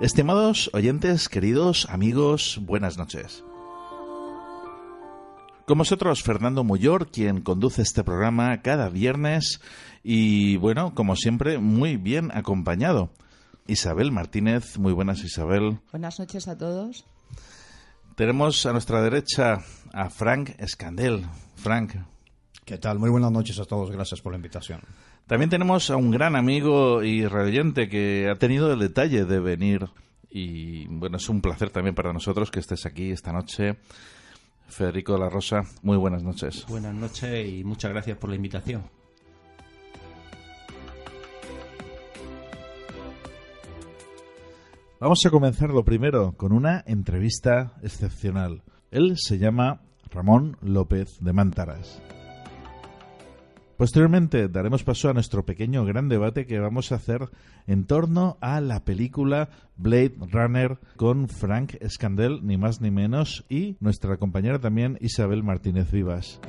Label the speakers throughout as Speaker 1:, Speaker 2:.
Speaker 1: Estimados oyentes, queridos amigos, buenas noches. Con vosotros, Fernando Muyor, quien conduce este programa cada viernes y, bueno, como siempre, muy bien acompañado. Isabel Martínez, muy buenas Isabel.
Speaker 2: Buenas noches a todos.
Speaker 1: Tenemos a nuestra derecha a Frank Escandel. Frank.
Speaker 3: ¿Qué tal? Muy buenas noches a todos, gracias por la invitación.
Speaker 1: También tenemos a un gran amigo y radioyente que ha tenido el detalle de venir y bueno, es un placer también para nosotros que estés aquí esta noche. Federico de la Rosa, muy buenas noches.
Speaker 4: Buenas noches y muchas gracias por la invitación.
Speaker 1: Vamos a comenzar lo primero con una entrevista excepcional. Él se llama Ramón López de Mantaras. Posteriormente daremos paso a nuestro pequeño gran debate que vamos a hacer en torno a la película Blade Runner con Frank Scandel, ni más ni menos, y nuestra compañera también Isabel Martínez Vivas.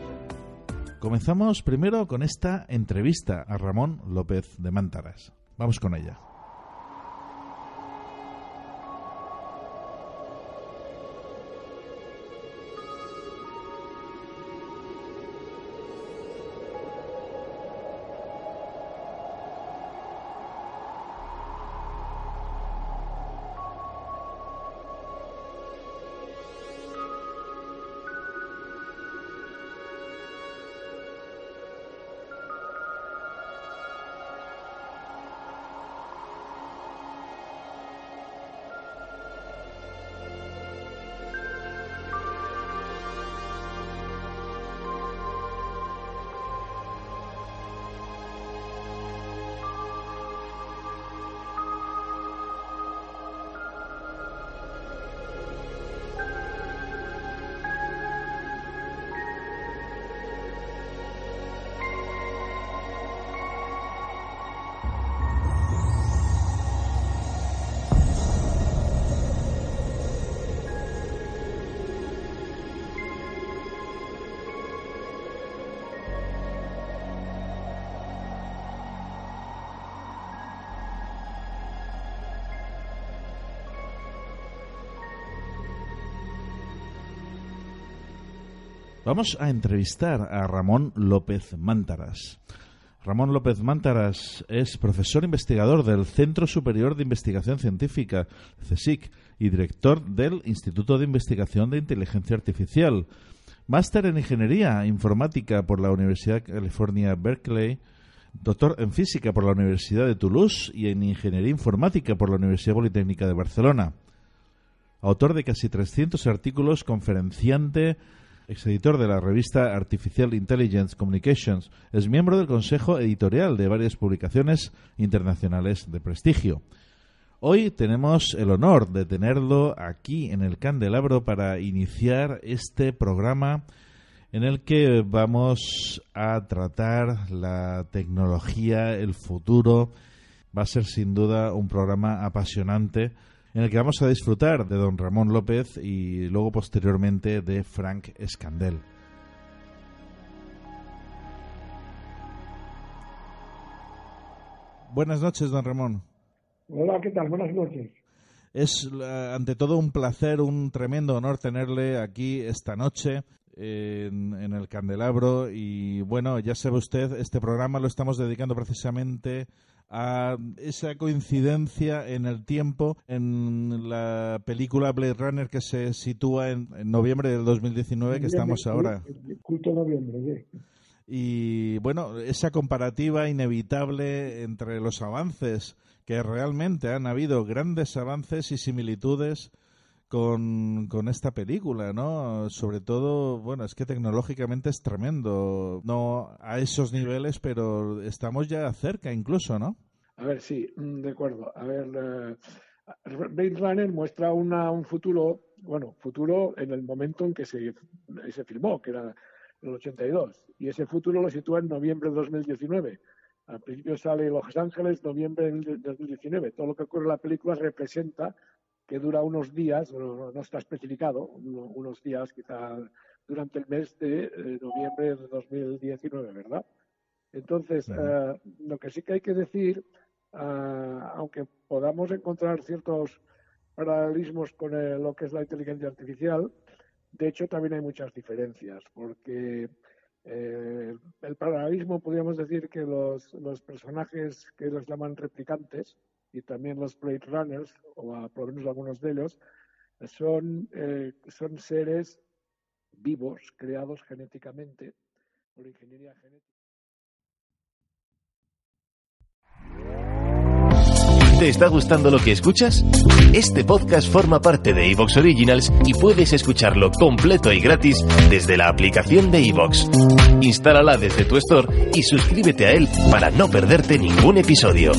Speaker 1: Comenzamos primero con esta entrevista a Ramón López de Mántaras. Vamos con ella. Vamos a entrevistar a Ramón López Mántaras. Ramón López Mántaras es profesor investigador del Centro Superior de Investigación Científica, CSIC, y director del Instituto de Investigación de Inteligencia Artificial. Máster en Ingeniería Informática por la Universidad de California, Berkeley. Doctor en Física por la Universidad de Toulouse y en Ingeniería Informática por la Universidad Politécnica de Barcelona. Autor de casi 300 artículos, conferenciante, exeditor de la revista Artificial Intelligence Communications, es miembro del consejo editorial de varias publicaciones internacionales de prestigio. Hoy tenemos el honor de tenerlo aquí en el Candelabro para iniciar este programa en el que vamos a tratar la tecnología, el futuro. Va a ser sin duda un programa apasionante en el que vamos a disfrutar de don Ramón López y luego posteriormente de Frank Escandel. Buenas noches, don Ramón.
Speaker 2: Hola, ¿qué tal? Buenas noches.
Speaker 1: Es eh, ante todo un placer, un tremendo honor tenerle aquí esta noche en, en, el candelabro y bueno, ya sabe usted, este programa lo estamos dedicando precisamente a esa coincidencia en el tiempo en la película Blade Runner que se sitúa en, en noviembre del 2019 que estamos ahora.
Speaker 2: Culto noviembre, sí.
Speaker 1: Y bueno, esa comparativa inevitable entre los avances, que realmente han habido grandes avances y similitudes con, con, esta película, ¿no? Sobre todo, bueno, es que tecnológicamente es tremendo, no a esos niveles, pero estamos ya cerca incluso, ¿no?
Speaker 2: A ver, sí, de acuerdo. A ver, uh, Blade Runner muestra una, un futuro, bueno, futuro en el momento en que se, se filmó, que era el 82, y ese futuro lo sitúa en noviembre de 2019. Al principio sale Los Ángeles, noviembre de 2019. Todo lo que ocurre en la película representa que dura unos días, no, no está especificado, unos días quizá durante el mes de eh, noviembre de 2019, ¿verdad? Entonces, uh, lo que sí que hay que decir, uh, aunque podamos encontrar ciertos paralelismos con el, lo que es la inteligencia artificial, de hecho también hay muchas diferencias, porque eh, el paralelismo podríamos decir que los, los, personajes que los llaman replicantes y también los Blade Runners, o a, por lo menos algunos de ellos, son, eh, son seres vivos, creados genéticamente por ingeniería genética.
Speaker 5: ¿Te está gustando lo que escuchas? Este podcast forma parte de Evox Originals y puedes escucharlo completo y gratis desde la aplicación de Evox. Instálala desde tu store y suscríbete a él para no perderte ningún episodio.